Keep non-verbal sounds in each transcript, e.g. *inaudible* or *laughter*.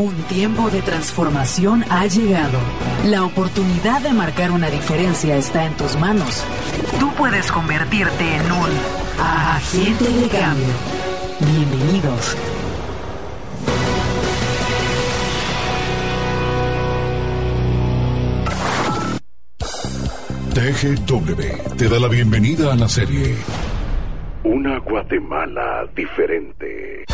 Un tiempo de transformación ha llegado. La oportunidad de marcar una diferencia está en tus manos. Tú puedes convertirte en un agente de cambio. Bienvenidos. TGW te da la bienvenida a la serie Una Guatemala diferente.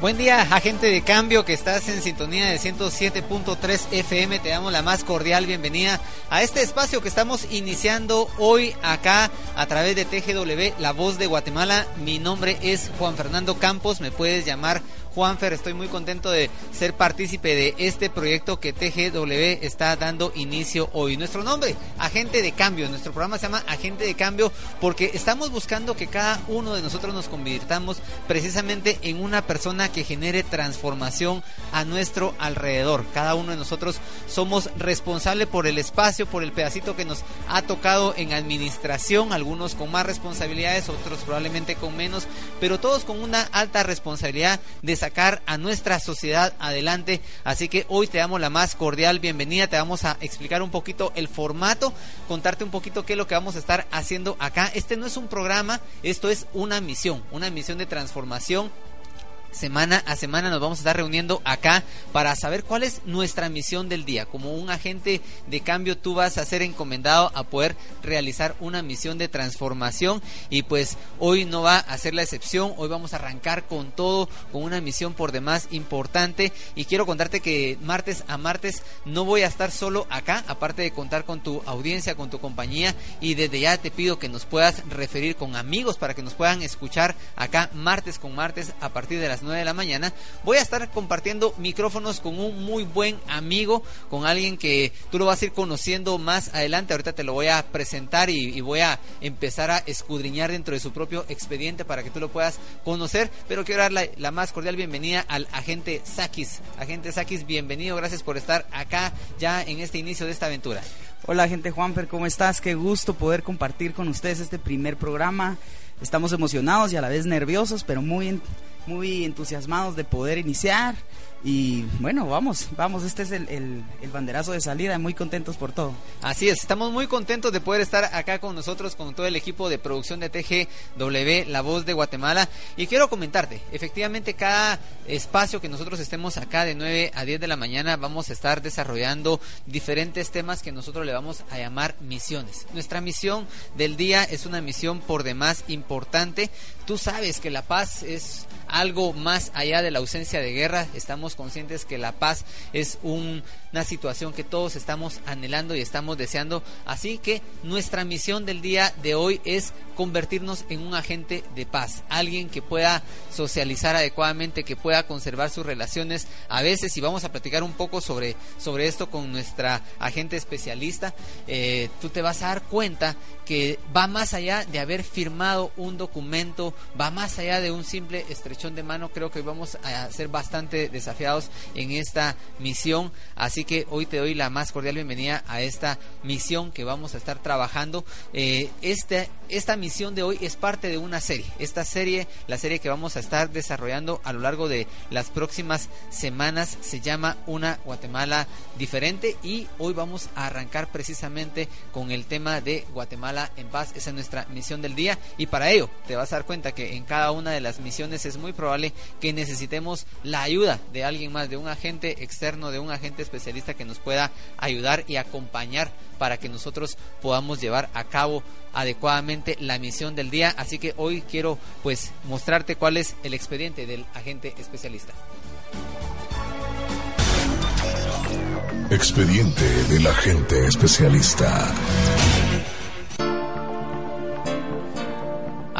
Buen día, agente de cambio que estás en sintonía de 107.3 FM. Te damos la más cordial bienvenida a este espacio que estamos iniciando hoy acá a través de TGW, La Voz de Guatemala. Mi nombre es Juan Fernando Campos. Me puedes llamar Juanfer, estoy muy contento de ser partícipe de este proyecto que TGW está dando inicio hoy. Nuestro nombre, Agente de Cambio. Nuestro programa se llama Agente de Cambio porque estamos buscando que cada uno de nosotros nos convirtamos precisamente en una persona que genere transformación a nuestro alrededor. Cada uno de nosotros somos responsable por el espacio, por el pedacito que nos ha tocado en administración, algunos con más responsabilidades, otros probablemente con menos, pero todos con una alta responsabilidad de sacar a nuestra sociedad adelante. Así que hoy te damos la más cordial bienvenida. Te vamos a explicar un poquito el formato, contarte un poquito qué es lo que vamos a estar haciendo acá. Este no es un programa, esto es una misión, una misión de transformación semana a semana nos vamos a estar reuniendo acá para saber cuál es nuestra misión del día. Como un agente de cambio tú vas a ser encomendado a poder realizar una misión de transformación y pues hoy no va a ser la excepción. Hoy vamos a arrancar con todo, con una misión por demás importante y quiero contarte que martes a martes no voy a estar solo acá, aparte de contar con tu audiencia, con tu compañía y desde ya te pido que nos puedas referir con amigos para que nos puedan escuchar acá martes con martes a partir de las 9 de la mañana, voy a estar compartiendo micrófonos con un muy buen amigo, con alguien que tú lo vas a ir conociendo más adelante. Ahorita te lo voy a presentar y, voy a empezar a escudriñar dentro de su propio expediente para que tú lo puedas conocer. Pero quiero dar la, más cordial bienvenida al agente Sakis. Agente Sakis, bienvenido, gracias por estar acá ya en este inicio de esta aventura. Hola, agente Juanfer, ¿cómo estás? Qué gusto poder compartir con ustedes este primer programa. Estamos emocionados y a la vez nerviosos, pero muy muy entusiasmados de poder iniciar y bueno, vamos, vamos, este es el, el, banderazo de salida, muy contentos por todo. Así es, estamos muy contentos de poder estar acá con nosotros, con todo el equipo de producción de TGW, La Voz de Guatemala. Y quiero comentarte, efectivamente cada espacio que nosotros estemos acá de 9 a 10 de la mañana vamos a estar desarrollando diferentes temas que nosotros le vamos a llamar misiones. Nuestra misión del día es una misión por demás importante. Tú sabes que la paz es algo más allá de la ausencia de guerra. Estamos conscientes que la paz es una situación que todos estamos anhelando y estamos deseando. Así que nuestra misión del día de hoy es convertirnos en un agente de paz, alguien que pueda socializar adecuadamente, que pueda conservar sus relaciones. A veces, y vamos a platicar un poco sobre, sobre esto con nuestra agente especialista, eh, tú te vas a dar cuenta que va más allá de haber firmado un documento, va más allá de un simple estrechón de mano. Creo que vamos a ser bastante desafiados en esta misión. Así que hoy te doy la más cordial bienvenida a esta misión que vamos a estar trabajando. Eh, este, esta misión de hoy es parte de una serie. Esta serie, la serie que vamos a estar desarrollando a lo largo de las próximas semanas, se llama Una Guatemala diferente y hoy vamos a arrancar precisamente con el tema de Guatemala en paz. Esa es nuestra misión del día y para ello te vas a dar cuenta que en cada una de las misiones es muy probable que necesitemos la ayuda de alguien más, de un agente externo, de un agente especialista que nos pueda ayudar y acompañar para que nosotros podamos llevar a cabo adecuadamente la misión del día. Así que hoy quiero pues mostrarte cuál es el expediente del agente especialista. Expediente del agente especialista.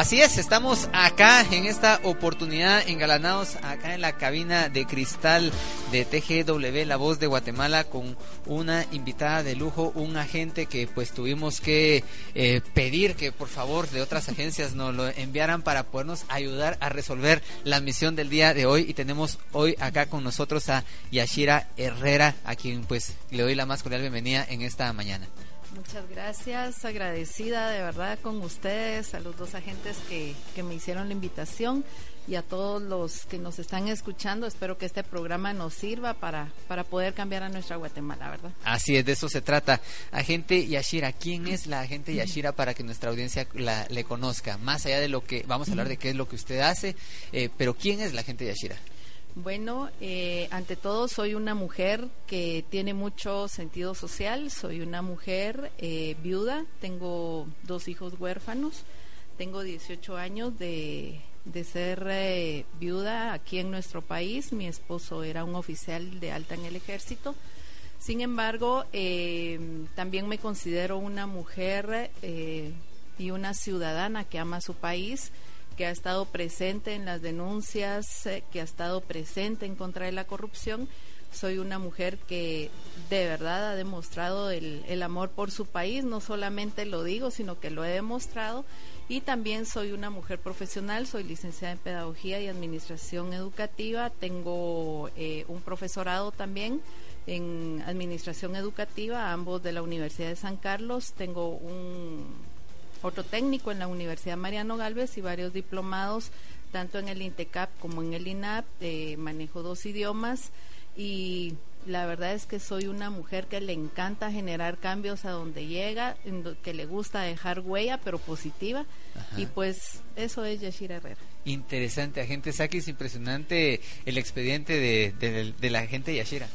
Así es, estamos acá en esta oportunidad engalanados acá en la cabina de cristal de TGW, la voz de Guatemala, con una invitada de lujo, un agente que pues tuvimos que eh, pedir que por favor de otras agencias nos lo enviaran para podernos ayudar a resolver la misión del día de hoy y tenemos hoy acá con nosotros a Yashira Herrera, a quien pues le doy la más cordial bienvenida en esta mañana. Muchas gracias, agradecida de verdad con ustedes, a los dos agentes que, que, me hicieron la invitación y a todos los que nos están escuchando. Espero que este programa nos sirva para, para poder cambiar a nuestra Guatemala, ¿verdad? Así es, de eso se trata. Agente Yashira, ¿quién es la agente Yashira para que nuestra audiencia la, le conozca? Más allá de lo que, vamos a hablar de qué es lo que usted hace, eh, pero ¿quién es la agente Yashira? Bueno, eh, ante todo soy una mujer que tiene mucho sentido social, soy una mujer eh, viuda, tengo dos hijos huérfanos, tengo 18 años de, de ser eh, viuda aquí en nuestro país, mi esposo era un oficial de alta en el ejército, sin embargo, también me considero una mujer y una ciudadana que ama su país, que ha estado presente en las denuncias, eh, que ha estado presente en contra de la corrupción. Soy una mujer que de verdad ha demostrado el, amor por su país, no solamente lo digo, sino que lo he demostrado. Y también soy una mujer profesional, soy licenciada en Pedagogía y Administración Educativa, tengo eh, un profesorado también en Administración Educativa, ambos de la Universidad de San Carlos, tengo un otro técnico en la Universidad Mariano Galvez y varios diplomados, tanto en el INTECAP como en el INAP. Eh, manejo dos idiomas y la verdad es que soy una mujer que le encanta generar cambios a donde llega, que le gusta dejar huella, pero positiva. Y pues eso es Yashira Herrera. Interesante, agente Saki, es impresionante el expediente de, de, de la agente Yashira.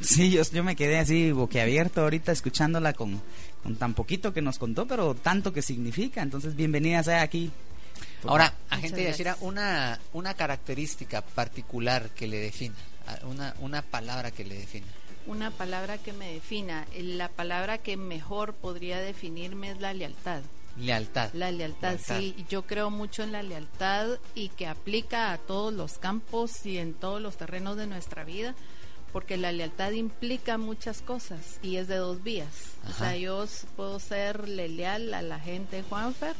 Sí, yo, yo me quedé así boquiabierto ahorita escuchándola con, con tan poquito que nos contó, pero tanto que significa. Entonces, bienvenida sea aquí. Ahora, agente Yashira, una, una característica particular que le defina, una, una palabra que le defina. Una palabra que me defina. La palabra que mejor podría definirme es la lealtad. Lealtad. La lealtad, sí. Yo creo mucho en la lealtad y que aplica a todos los campos y en todos los terrenos de nuestra vida porque la lealtad implica muchas cosas y es de dos vías. O sea, yo puedo ser leal a la gente Juanfer,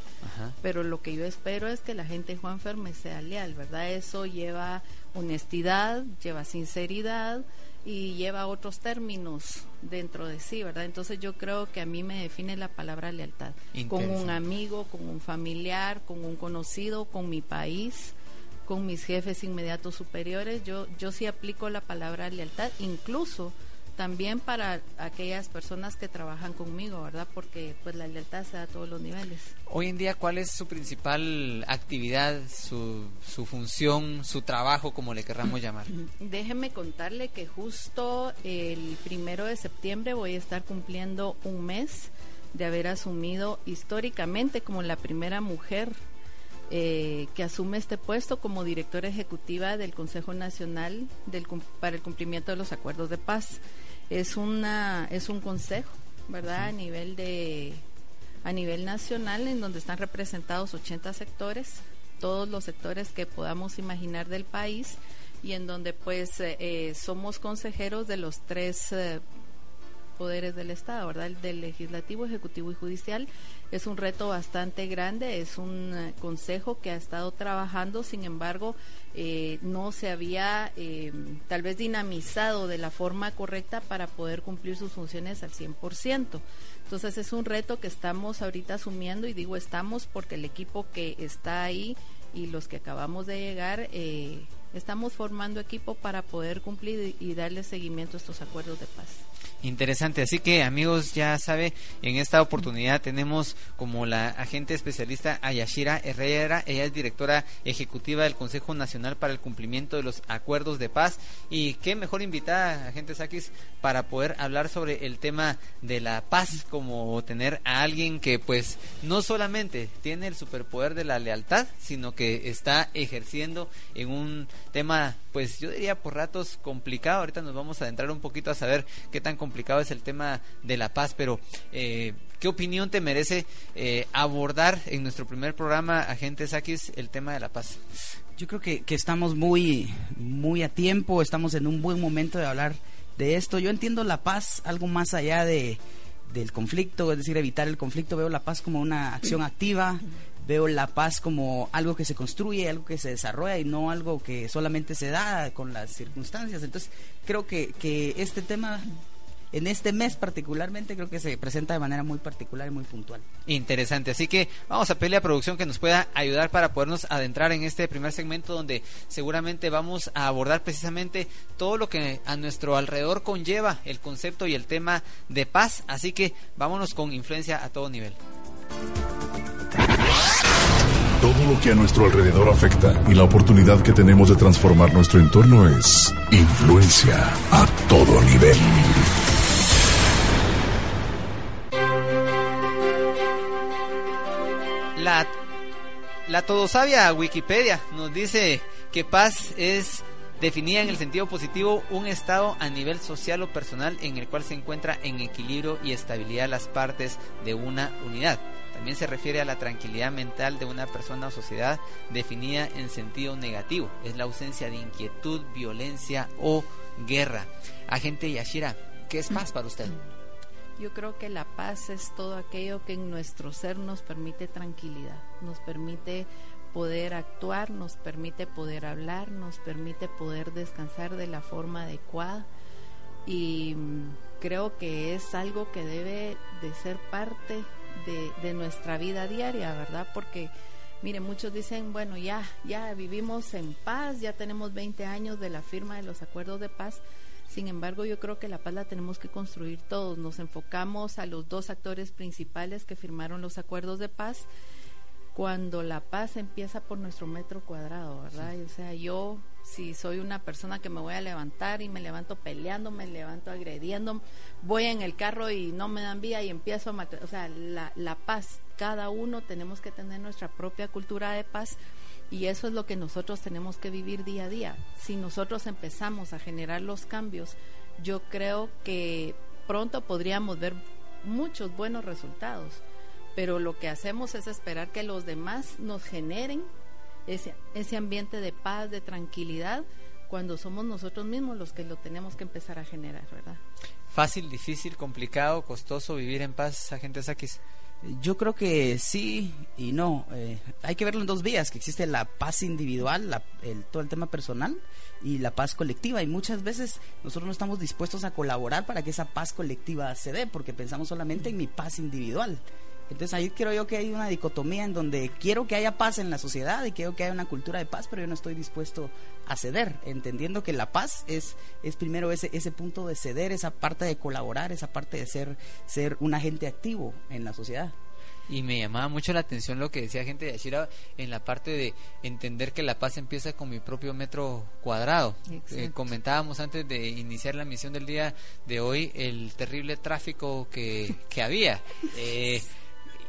pero lo que yo espero es que la gente Juanfer me sea leal, ¿verdad? Eso lleva honestidad, lleva sinceridad y lleva otros términos dentro de sí, ¿verdad? Entonces yo creo que a mí me define la palabra lealtad. Con un amigo, con un familiar, con un conocido, con mi país con mis jefes inmediatos superiores, yo, yo sí aplico la palabra lealtad, incluso también para aquellas personas que trabajan conmigo, ¿verdad? Porque pues la lealtad se da a todos los niveles. Hoy en día, ¿cuál es su principal actividad, su, su función, su trabajo, como le querramos llamar? *clears throat* Déjeme contarle que justo el primero de septiembre voy a estar cumpliendo un mes de haber asumido históricamente como la primera mujer eh, que asume este puesto como directora ejecutiva del Consejo Nacional del, para el cumplimiento de los acuerdos de paz. Es una es un consejo, ¿verdad? A nivel de a nivel nacional en donde están representados 80 sectores, todos los sectores que podamos imaginar del país y en donde pues eh, eh, somos consejeros de los tres poderes del Estado, ¿verdad? Del legislativo, ejecutivo y judicial. Es un reto bastante grande, es un eh, consejo que ha estado trabajando, sin embargo, eh, no se había eh, tal vez dinamizado de la forma correcta para poder cumplir sus funciones al 100%. Entonces es un reto que estamos ahorita asumiendo y digo estamos porque el equipo que está ahí y los que acabamos de llegar estamos formando equipo para poder cumplir y darle seguimiento a estos acuerdos de paz. Interesante, así que amigos, ya sabe, en esta oportunidad tenemos como la agente especialista Ayashira Herrera, ella es directora ejecutiva del Consejo Nacional para el Cumplimiento de los Acuerdos de Paz. Y qué mejor invitada, agente Sakis, para poder hablar sobre el tema de la paz, como tener a alguien que pues no solamente tiene el superpoder de la lealtad, sino que está ejerciendo en un tema pues yo diría por ratos complicado. Ahorita nos vamos a adentrar un poquito a saber qué tan complicado es el tema de la paz, pero eh, ¿qué opinión te merece eh, abordar en nuestro primer programa, Agente Sakis, el tema de la paz? Yo creo que, que estamos muy, muy a tiempo, estamos en un buen momento de hablar de esto. Yo entiendo la paz algo más allá de del conflicto, es decir, evitar el conflicto. Veo la paz como una acción activa, veo la paz como algo que se construye, algo que se desarrolla y no algo que solamente se da con las circunstancias. Entonces, creo que, que este tema en este mes particularmente creo que se presenta de manera muy particular y muy puntual. Interesante, así que vamos a pedirle a producción que nos pueda ayudar para podernos adentrar en este primer segmento donde seguramente vamos a abordar precisamente todo lo que a nuestro alrededor conlleva el concepto y el tema de paz, así que vámonos con influencia a todo nivel. Todo lo que a nuestro alrededor afecta y la oportunidad que tenemos de transformar nuestro entorno es influencia a todo nivel. La, la todosabia Wikipedia nos dice que paz es definida en el sentido positivo un estado a nivel social o personal en el cual se encuentra en equilibrio y estabilidad las partes de una unidad. También se refiere a la tranquilidad mental de una persona o sociedad definida en sentido negativo. Es la ausencia de inquietud, violencia o guerra. Agente Yashira, ¿qué es paz para usted? Yo creo que la paz es todo aquello que en nuestro ser nos permite tranquilidad, nos permite poder actuar, nos permite poder hablar, nos permite poder descansar de la forma adecuada y mm, creo que es algo que debe de ser parte de, de nuestra vida diaria, ¿verdad? Porque Mire, muchos dicen, bueno, ya, ya vivimos en paz, ya tenemos 20 años de la firma de los acuerdos de paz, sin embargo, yo creo que la paz la tenemos que construir todos. Nos enfocamos a los dos actores principales que firmaron los acuerdos de paz cuando la paz empieza por nuestro metro cuadrado, ¿verdad? O sea, yo si soy una persona que me voy a levantar y me levanto peleando, me levanto agrediendo, voy en el carro y no me dan vía y empiezo a matar, o sea, la, paz, cada uno tenemos que tener nuestra propia cultura de paz y eso es lo que nosotros tenemos que vivir día a día. Si nosotros empezamos a generar los cambios, yo creo que pronto podríamos ver muchos buenos resultados. Pero lo que hacemos es esperar que los demás nos generen ese, ese ambiente de paz, de tranquilidad, cuando somos nosotros mismos los que lo tenemos que empezar a generar, ¿verdad? Fácil, difícil, complicado, costoso vivir en paz, agente Saquis. Yo creo que sí y no. Eh, hay que verlo en dos vías, que existe la paz individual, el, todo el tema personal y la paz colectiva. Y muchas veces nosotros no estamos dispuestos a colaborar para que esa paz colectiva se dé, porque pensamos solamente en mi paz individual. Entonces ahí creo yo que hay una dicotomía en donde quiero que haya paz en la sociedad y quiero que haya una cultura de paz, pero yo no estoy dispuesto a ceder, entendiendo que la paz es, es primero ese, ese punto de ceder, esa parte de colaborar, esa parte de ser, ser un agente activo en la sociedad. Y me llamaba mucho la atención lo que decía gente de Ashira en la parte de entender que la paz empieza con mi propio metro cuadrado. Eh, comentábamos antes de iniciar la misión del día de hoy el terrible tráfico que, que había. *laughs* Eh,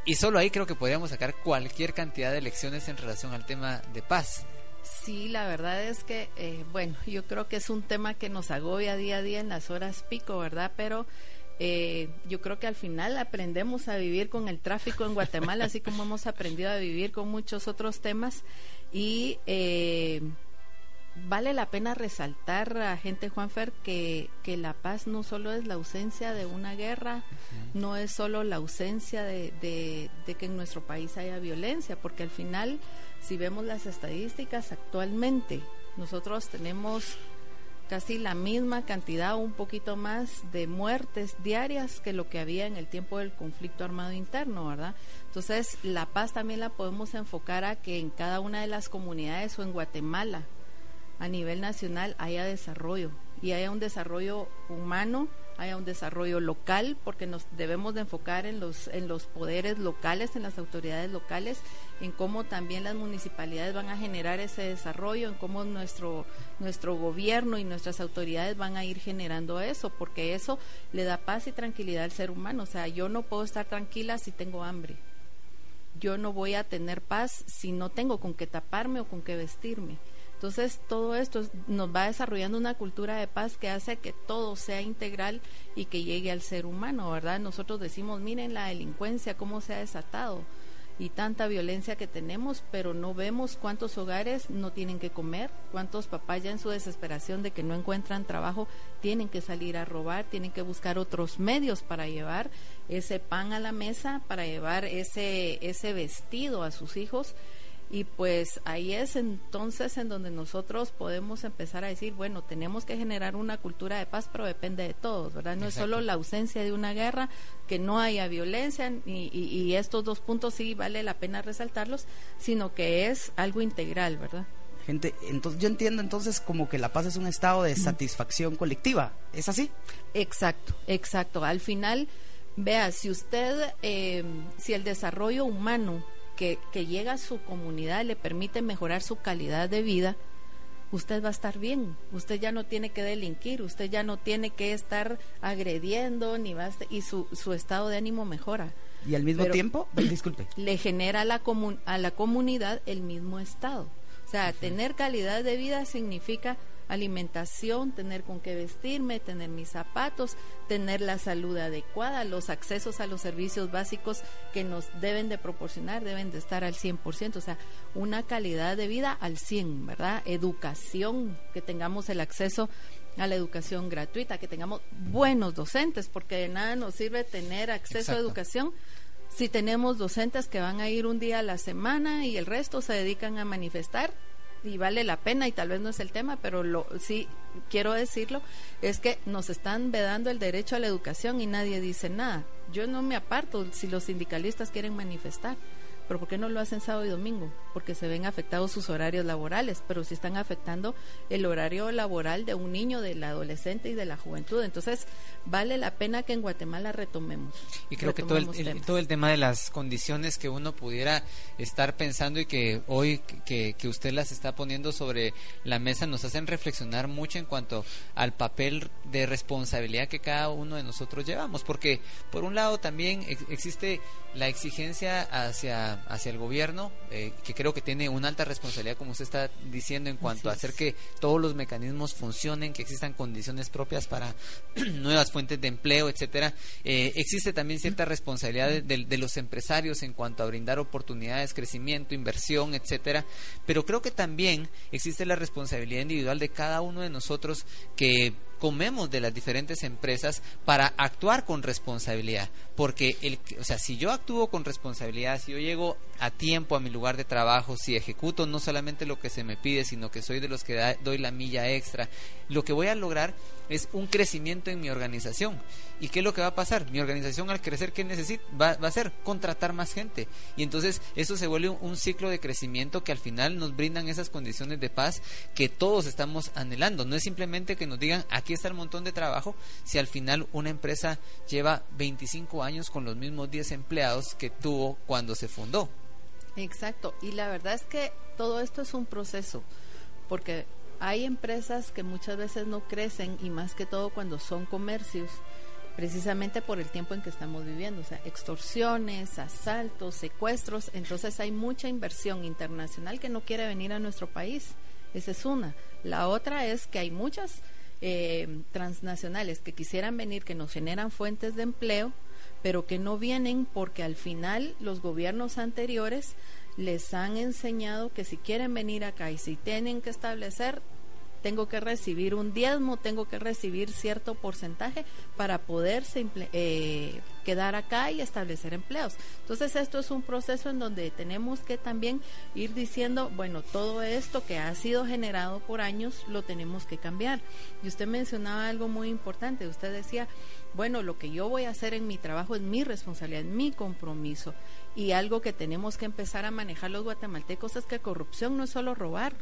y solo ahí creo que podríamos sacar cualquier cantidad de lecciones en relación al tema de paz. Sí, la verdad es que, eh, bueno, yo creo que es un tema que nos agobia día a día en las horas pico, ¿verdad? Pero eh, yo creo que al final aprendemos a vivir con el tráfico en Guatemala, así como hemos aprendido a vivir con muchos otros temas. Y eh, vale la pena resaltar a gente Juanfer que, que la paz no solo es la ausencia de una guerra, no es solo la ausencia de, de, que en nuestro país haya violencia, porque al final, si vemos las estadísticas actualmente, nosotros tenemos casi la misma cantidad o un poquito más de muertes diarias que lo que había en el tiempo del conflicto armado interno, ¿verdad? Entonces, la paz también la podemos enfocar a que en cada una de las comunidades o en Guatemala, a nivel nacional haya desarrollo y haya un desarrollo humano, haya un desarrollo local, porque nos debemos de enfocar en los, en los poderes locales, en las autoridades locales, en cómo también las municipalidades van a generar ese desarrollo, en cómo nuestro, nuestro gobierno y nuestras autoridades van a ir generando eso, porque eso le da paz y tranquilidad al ser humano. O sea, yo no puedo estar tranquila si tengo hambre. Yo no voy a tener paz si no tengo con qué taparme o con qué vestirme. Entonces, todo esto nos va desarrollando una cultura de paz que hace que todo sea integral y que llegue al ser humano, ¿verdad? Nosotros decimos, miren la delincuencia, cómo se ha desatado y tanta violencia que tenemos, pero no vemos cuántos hogares no tienen que comer, cuántos papás ya en su desesperación de que no encuentran trabajo tienen que salir a robar, tienen que buscar otros medios para llevar ese pan a la mesa, para llevar ese, ese vestido a sus hijos y pues ahí es entonces en donde nosotros podemos empezar a decir, bueno, tenemos que generar una cultura de paz, pero depende de todos, ¿verdad? No es solo la ausencia de una guerra, que no haya violencia, y, y, estos dos puntos sí vale la pena resaltarlos, sino que es algo integral, ¿verdad? Gente, entonces yo entiendo entonces como que la paz es un estado de satisfacción colectiva, ¿es así? Exacto, exacto. Al final, vea, si usted, eh, si el desarrollo humano que, llega a su comunidad le permite mejorar su calidad de vida, usted va a estar bien. Usted ya no tiene que delinquir, usted ya no tiene que estar agrediendo, ni va y su, su estado de ánimo mejora. Y al mismo tiempo, *clears throat* *clears throat* disculpe, le genera a la, a la comunidad el mismo estado. O sea, tener calidad de vida significa alimentación, tener con qué vestirme, tener mis zapatos, tener la salud adecuada, los accesos a los servicios básicos que nos deben de proporcionar, deben de estar al 100%, o sea, una calidad de vida al 100, ¿verdad? Educación, que tengamos el acceso a la educación gratuita, que tengamos buenos docentes, porque de nada nos sirve tener acceso a educación si tenemos docentes que van a ir un día a la semana y el resto se dedican a manifestar y vale la pena y tal vez no es el tema, pero lo sí quiero decirlo, es que nos están vedando el derecho a la educación y nadie dice nada. Yo no me aparto si los sindicalistas quieren manifestar pero ¿por qué no lo hacen sábado y domingo? Porque se ven afectados sus horarios laborales, pero sí están afectando el horario laboral de un niño, del adolescente y de la juventud. Entonces, vale la pena que en Guatemala retomemos. Y creo que todo el, todo el tema de las condiciones que uno pudiera estar pensando y que hoy que, que usted las está poniendo sobre la mesa nos hacen reflexionar mucho en cuanto al papel de responsabilidad que cada uno de nosotros llevamos. Porque, por un lado, también existe la exigencia hacia hacia el gobierno, eh, que creo que tiene una alta responsabilidad, como usted está diciendo, en cuanto a hacer que todos los mecanismos funcionen, que existan condiciones propias para *clears throat* nuevas fuentes de empleo, etcétera. Eh, existe también cierta responsabilidad de, los empresarios en cuanto a brindar oportunidades, crecimiento, inversión, etcétera. Pero creo que también existe la responsabilidad individual de cada uno de nosotros que comemos de las diferentes empresas para actuar con responsabilidad. Porque, el, o sea, si yo actúo con responsabilidad, si yo llego a tiempo a mi lugar de trabajo, si ejecuto no solamente lo que se me pide, sino que soy de los que doy la milla extra, lo que voy a lograr es un crecimiento en mi organización. ¿Y qué es lo que va a pasar? Mi organización al crecer, ¿qué necesita? Va, va a ser contratar más gente. Y entonces eso se vuelve un, ciclo de crecimiento que al final nos brindan esas condiciones de paz que todos estamos anhelando. No es simplemente que nos digan, aquí está el montón de trabajo, si al final una empresa lleva 25 años con los mismos 10 empleados que tuvo cuando se fundó. Exacto. Y la verdad es que todo esto es un proceso, porque hay empresas que muchas veces no crecen y más que todo cuando son comercios, precisamente por el tiempo en que estamos viviendo, o sea, extorsiones, asaltos, secuestros, entonces hay mucha inversión internacional que no quiere venir a nuestro país. Esa es una. La otra es que hay muchas eh, transnacionales que quisieran venir, que nos generan fuentes de empleo, pero que no vienen porque al final los gobiernos anteriores les han enseñado que si quieren venir acá y si tienen que establecer, tengo que recibir un diezmo, tengo que recibir cierto porcentaje para poder eh, quedar acá y establecer empleos. Entonces esto es un proceso en donde tenemos que también ir diciendo, bueno, todo esto que ha sido generado por años lo tenemos que cambiar. Y usted mencionaba algo muy importante, usted decía, bueno, lo que yo voy a hacer en mi trabajo es mi responsabilidad, es mi compromiso. Y algo que tenemos que empezar a manejar los guatemaltecos es que corrupción no es solo robar.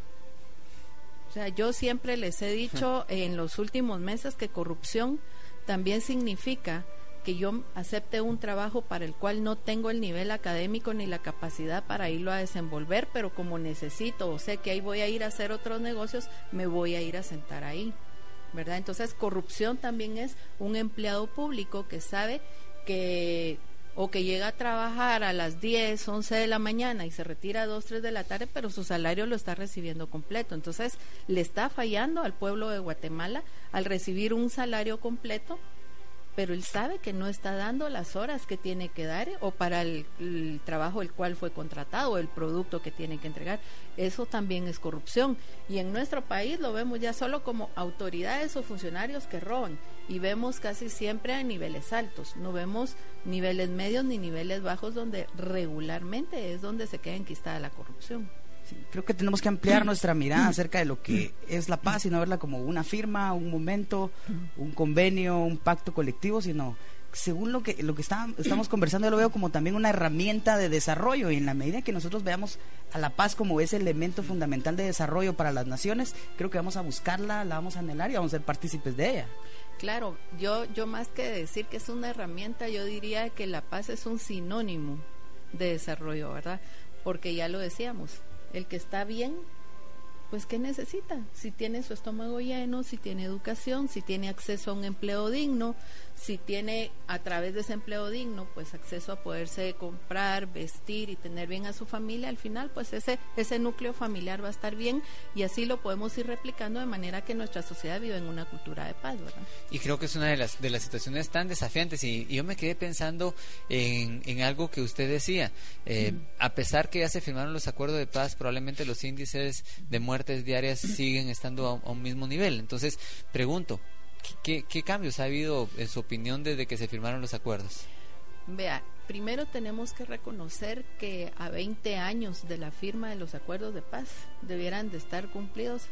O sea, yo siempre les he dicho en los últimos meses que corrupción también significa que yo acepte un trabajo para el cual no tengo el nivel académico ni la capacidad para irlo a desenvolver, pero como necesito o sé que ahí voy a ir a hacer otros negocios, me voy a ir a sentar ahí. ¿Verdad? Entonces, corrupción también es un empleado público que sabe que o que llega a trabajar a las 10, 11 de la mañana y se retira a 2, 3 de la tarde, pero su salario lo está recibiendo completo. Entonces, le está fallando al pueblo de Guatemala al recibir un salario completo pero él sabe que no está dando las horas que tiene que dar o para el, trabajo el cual fue contratado, o el producto que tiene que entregar. Eso también es corrupción. Y en nuestro país lo vemos ya solo como autoridades o funcionarios que roban. Y vemos casi siempre a niveles altos. No vemos niveles medios ni niveles bajos donde regularmente es donde se queda enquistada la corrupción creo que tenemos que ampliar nuestra mirada acerca de lo que es la paz y no verla como una firma, un momento, un convenio, un pacto colectivo, sino según lo que lo que estamos conversando yo lo veo como también una herramienta de desarrollo y en la medida que nosotros veamos a la paz como ese elemento fundamental de desarrollo para las naciones, creo que vamos a buscarla, la vamos a anhelar y vamos a ser partícipes de ella. Claro, yo yo más que decir que es una herramienta, yo diría que la paz es un sinónimo de desarrollo, ¿verdad? Porque ya lo decíamos, el que está bien, pues ¿qué necesita? Si tiene su estómago lleno, si tiene educación, si tiene acceso a un empleo digno, si tiene a través de ese empleo digno, pues acceso a poderse comprar, vestir y tener bien a su familia, al final pues ese, ese núcleo familiar va a estar bien y así lo podemos ir replicando de manera que nuestra sociedad viva en una cultura de paz, ¿verdad? Y creo que es una de las, de las situaciones tan desafiantes y, yo me quedé pensando en, en algo que usted decía, eh, a pesar que ya se firmaron los acuerdos de paz, probablemente los índices de muertes diarias siguen estando a un mismo nivel. Entonces, pregunto, ¿Qué, cambios ha habido, en su opinión, desde que se firmaron los acuerdos? Vea, primero tenemos que reconocer que a 20 años de la firma de los acuerdos de paz debieran de estar cumplidos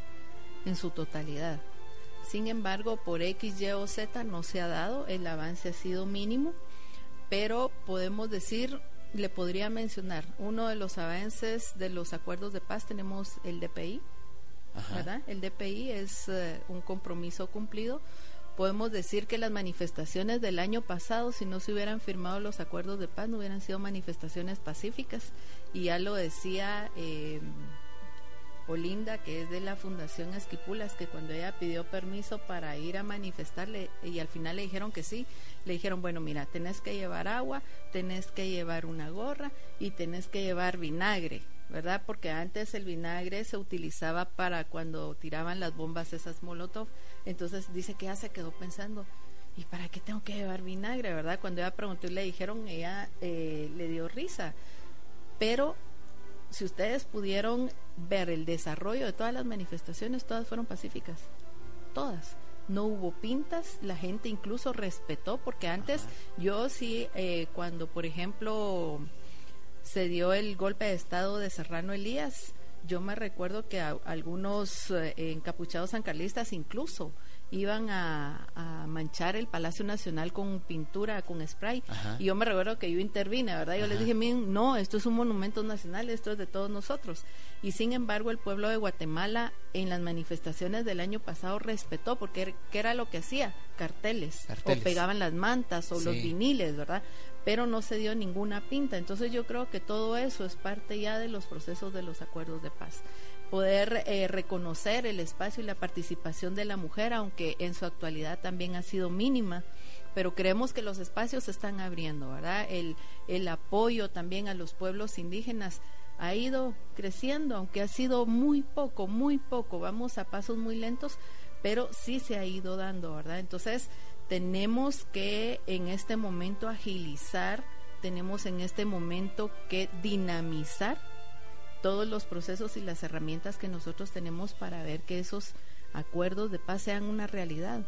en su totalidad. Sin embargo, por X, Y o Z no se ha dado, el avance ha sido mínimo, pero podemos decir, le podría mencionar, uno de los avances de los acuerdos de paz tenemos el DPI, ¿verdad? El DPI es eh, un compromiso cumplido. Podemos decir que las manifestaciones del año pasado, si no se hubieran firmado los acuerdos de paz, no hubieran sido manifestaciones pacíficas. Y ya lo decía eh, Olinda, que es de la Fundación Esquipulas, que cuando ella pidió permiso para ir a manifestarle y al final le dijeron que sí, le dijeron, bueno, mira, tenés que llevar agua, tenés que llevar una gorra y tenés que llevar vinagre ¿verdad? Porque antes el vinagre se utilizaba para cuando tiraban las bombas esas Molotov. Entonces dice que ella se quedó pensando, ¿y para qué tengo que llevar vinagre, verdad? Cuando ella preguntó y le dijeron, ella eh, le dio risa. Pero si ustedes pudieron ver el desarrollo de todas las manifestaciones, todas fueron pacíficas. Todas no hubo pintas, la gente incluso respetó, porque antes yo sí, eh, cuando por ejemplo se dio el golpe de estado de Serrano Elías. Yo me recuerdo que algunos eh, encapuchados sancarlistas incluso iban a, manchar el Palacio Nacional con pintura, con spray. Y yo me recuerdo que yo intervine, ¿verdad? Yo les dije, no, esto es un monumento nacional, esto es de todos nosotros. Y sin embargo, el pueblo de Guatemala en las manifestaciones del año pasado respetó, porque ¿qué era lo que hacía? Carteles, Carteles. o pegaban las mantas o los viniles, ¿verdad? Pero no se dio ninguna pinta. Entonces yo creo que todo eso es parte ya de los procesos de los acuerdos de paz. Poder eh, reconocer el espacio y la participación de la mujer, aunque en su actualidad también ha sido mínima, pero creemos que los espacios se están abriendo, ¿verdad? El, el apoyo también a los pueblos indígenas ha ido creciendo, aunque ha sido muy poco, muy poco, vamos a pasos muy lentos, pero sí se ha ido dando, ¿verdad? Entonces, tenemos que en este momento agilizar, tenemos en este momento que dinamizar todos los procesos y las herramientas que nosotros tenemos para ver que esos acuerdos de paz sean una realidad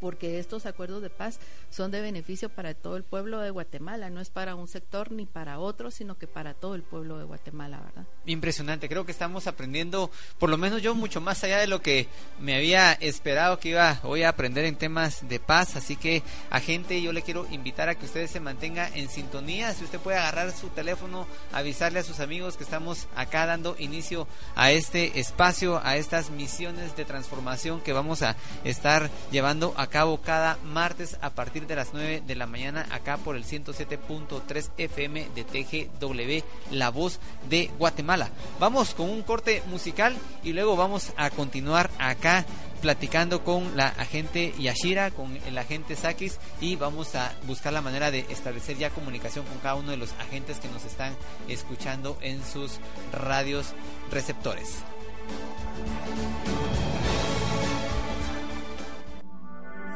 porque estos acuerdos de paz son de beneficio para todo el pueblo de Guatemala, no es para un sector ni para otro, sino que para todo el pueblo de Guatemala, ¿verdad? Impresionante, creo que estamos aprendiendo, por lo menos yo, mucho más allá de lo que me había esperado que iba hoy a aprender en temas de paz, así que a gente yo le quiero invitar a que ustedes se mantenga en sintonía, si usted puede agarrar su teléfono, avisarle a sus amigos que estamos acá dando inicio a este espacio, a estas misiones de transformación que vamos a estar llevando a a cabo cada martes a partir de las 9 de la mañana acá por el 107.3 FM de TGW, La Voz de Guatemala. Vamos con un corte musical y luego vamos a continuar acá platicando con la agente Yashira, con el agente Sakis y vamos a buscar la manera de establecer ya comunicación con cada uno de los agentes que nos están escuchando en sus radios receptores.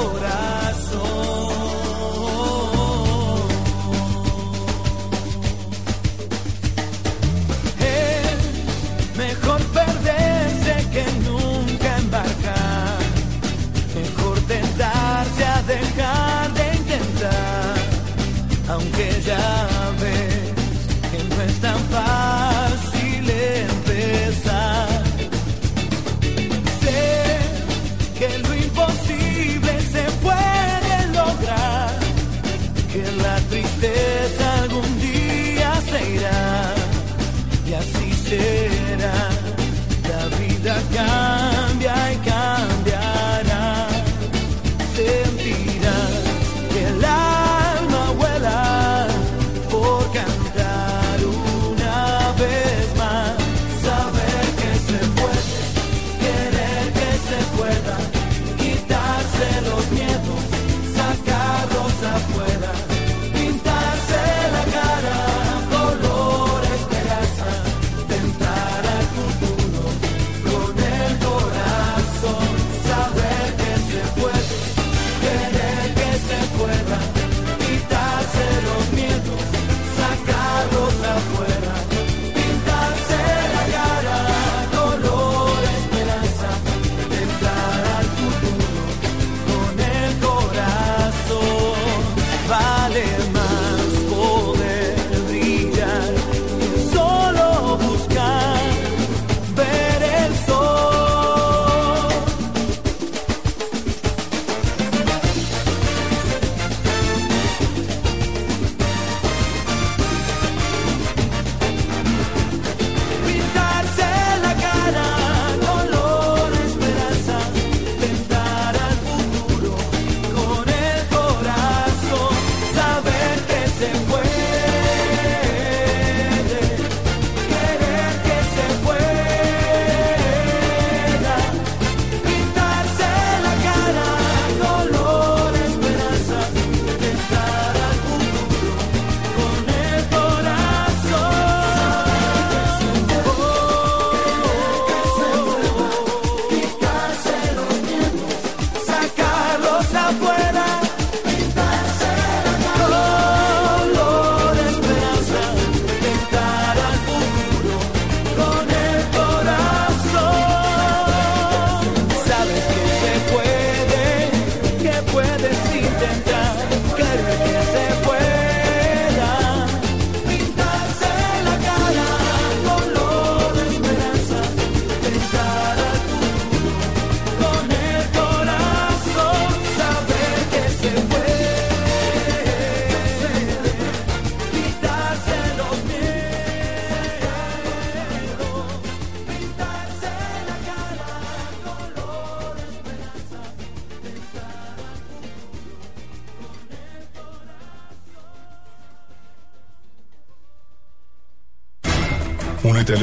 corazón.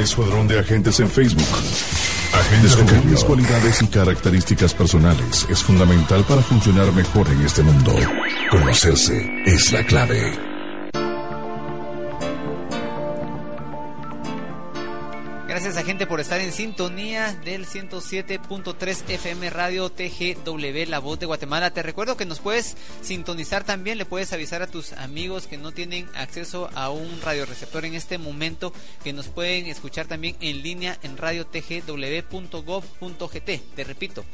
Escuadrón de agentes en Facebook. Descubrir mis cualidades y características personales es fundamental para funcionar mejor en este mundo. Conocerse es la clave. Gente por estar en sintonía del 107.3 FM Radio TGW, La Voz de Guatemala. Te recuerdo que nos puedes sintonizar también, le puedes avisar a tus amigos que no tienen acceso a un radioreceptor en este momento, que nos pueden escuchar también en línea en radiotgw.gov.gt. Te repito,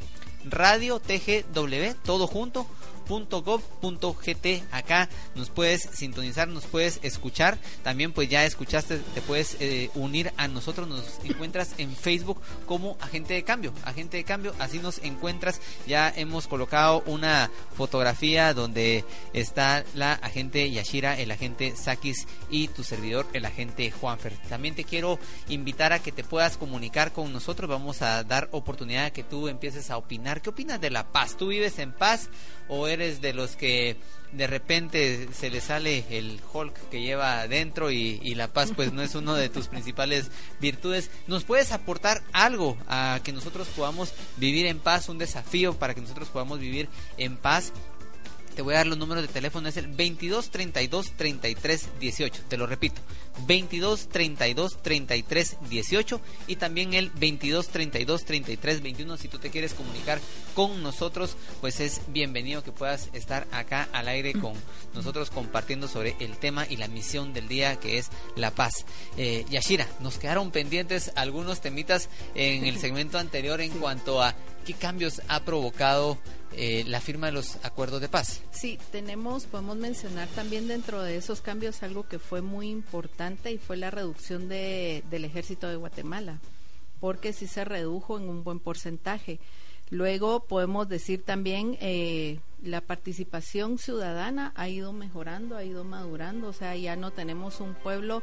Radio TGW, todo junto .gov.gt acá nos puedes sintonizar nos puedes escuchar. También pues ya escuchaste te puedes eh, unir a nosotros. Nos encuentras en Facebook como agente de cambio. Agente de cambio así nos encuentras. Ya hemos colocado una fotografía donde está la agente Yashira el agente Sakis y tu servidor el agente Juanfer. También te quiero invitar a que te puedas comunicar con nosotros. Vamos a dar oportunidad a que tú empieces a opinar. Qué opinas de la paz tú vives en paz o eres de los que de repente se le sale el Hulk que lleva adentro y, la paz pues no es uno de tus principales virtudes. ¿Nos puedes aportar algo a que nosotros podamos vivir en paz, un desafío para que nosotros podamos vivir en paz? Te voy a dar los números de teléfono, es el 22 32 33 18. Te lo repito, 22 32 33 18 y también el 22 32 33 21. Si tú te quieres comunicar con nosotros, pues es bienvenido que puedas estar acá al aire con nosotros compartiendo sobre el tema y la misión del día que es la paz. Eh, Yashira, nos quedaron pendientes algunos temitas en el segmento anterior en cuanto a qué cambios ha provocado eh, la firma de los acuerdos de paz. Sí, tenemos, podemos mencionar también dentro de esos cambios algo que fue muy importante y fue la reducción de, del ejército de Guatemala, porque sí se redujo en un buen porcentaje. Luego podemos decir también eh, la participación ciudadana ha ido mejorando, ha ido madurando, o sea, ya no tenemos un pueblo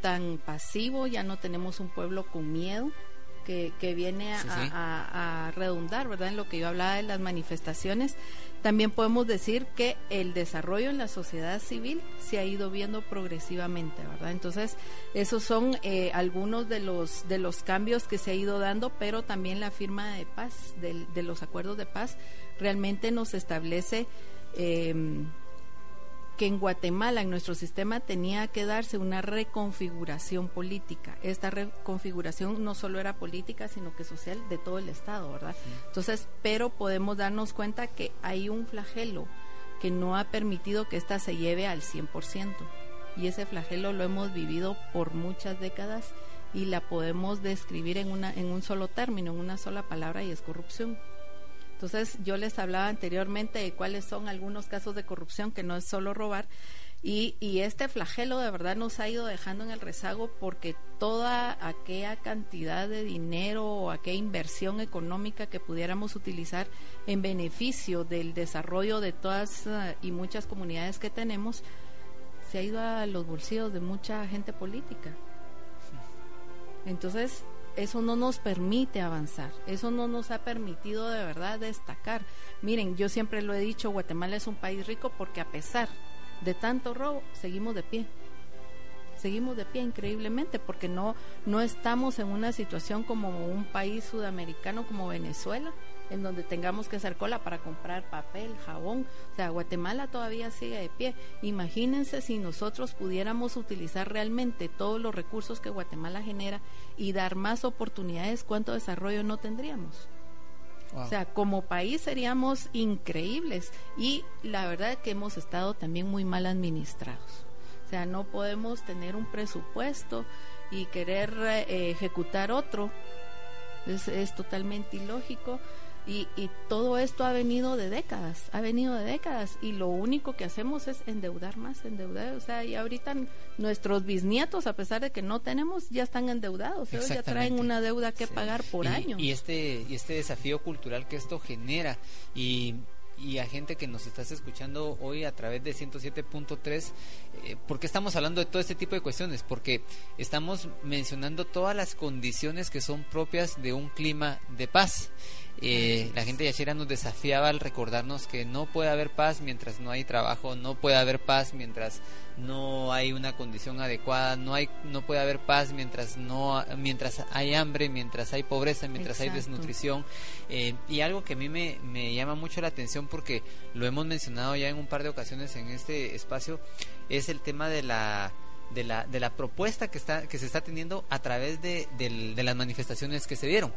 tan pasivo, ya no tenemos un pueblo con miedo, que, que viene a, Sí, sí. a- a redundar, ¿verdad? En lo que yo hablaba de las manifestaciones. También podemos decir que el desarrollo en la sociedad civil se ha ido viendo progresivamente, ¿verdad? Entonces, esos son eh, algunos de los, de los cambios que se ha ido dando, pero también la firma de paz, de los acuerdos de paz, realmente nos establece... em, que en Guatemala, en nuestro sistema, tenía que darse una reconfiguración política. Esta reconfiguración no solo era política, sino que social de todo el Estado, ¿verdad? Entonces, pero podemos darnos cuenta que hay un flagelo que no ha permitido que ésta se lleve al 100%. Y ese flagelo lo hemos vivido por muchas décadas y la podemos describir en, una, en un solo término, en una sola palabra, y es corrupción. Entonces, yo les hablaba anteriormente de cuáles son algunos casos de corrupción, que no es solo robar, y, y este flagelo de verdad nos ha ido dejando en el rezago porque toda aquella cantidad de dinero o aquella inversión económica que pudiéramos utilizar en beneficio del desarrollo de todas eh, y muchas comunidades que tenemos, se ha ido a los bolsillos de mucha gente política. Entonces, eso no nos permite avanzar, eso no nos ha permitido de verdad destacar. Miren, yo siempre lo he dicho, Guatemala es un país rico porque a pesar de tanto robo, seguimos de pie. Seguimos de pie increíblemente porque no, no estamos en una situación como un país sudamericano como Venezuela, en donde tengamos que hacer cola para comprar papel, jabón. O sea, Guatemala todavía sigue de pie. Imagínense si nosotros pudiéramos utilizar realmente todos los recursos que Guatemala genera y dar más oportunidades, ¿cuánto desarrollo no tendríamos? O sea, como país seríamos increíbles y la verdad es que hemos estado también muy mal administrados. O sea, no podemos tener un presupuesto y querer eh, ejecutar otro. Es, es totalmente ilógico. Y, y todo esto ha venido de décadas, ha venido de décadas. Y lo único que hacemos es endeudar más, endeudar. O sea, y ahorita nuestros bisnietos, a pesar de que no tenemos, ya están endeudados. Ellos ya traen una deuda que Sí. pagar por y, año. Y este, y este desafío cultural que esto genera y, y a gente que nos estás escuchando hoy a través de 107.3, eh, ¿por qué estamos hablando de todo este tipo de cuestiones? Porque estamos mencionando todas las condiciones que son propias de un clima de paz. Eh, la gente de Yashira nos desafiaba al recordarnos que no puede haber paz mientras no hay trabajo, no puede haber paz mientras no hay una condición adecuada, no hay no puede haber paz mientras no mientras hay hambre, mientras hay pobreza, mientras hay desnutrición. Eh, y algo que a mí me, me llama mucho la atención porque lo hemos mencionado ya en un par de ocasiones en este espacio es el tema de la de la, de la propuesta que está que se está teniendo a través de las manifestaciones que se dieron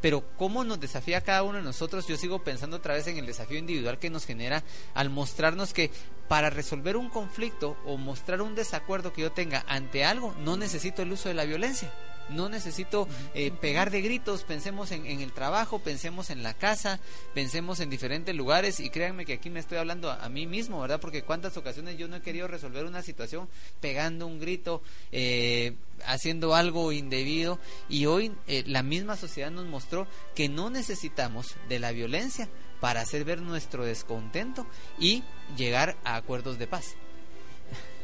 pero cómo nos desafía cada uno de nosotros, yo sigo pensando otra vez en el desafío individual que nos genera al mostrarnos que para resolver un conflicto o mostrar un desacuerdo que yo tenga ante algo, no necesito el uso de la violencia. No necesito eh, pegar de gritos, pensemos en, en el trabajo, pensemos en la casa, pensemos en diferentes lugares y créanme que aquí me estoy hablando a, a mí mismo, ¿verdad? Porque cuántas ocasiones yo no he querido resolver una situación pegando un grito, eh, haciendo algo indebido y hoy eh, la misma sociedad nos mostró que no necesitamos de la violencia para hacer ver nuestro descontento y llegar a acuerdos de paz.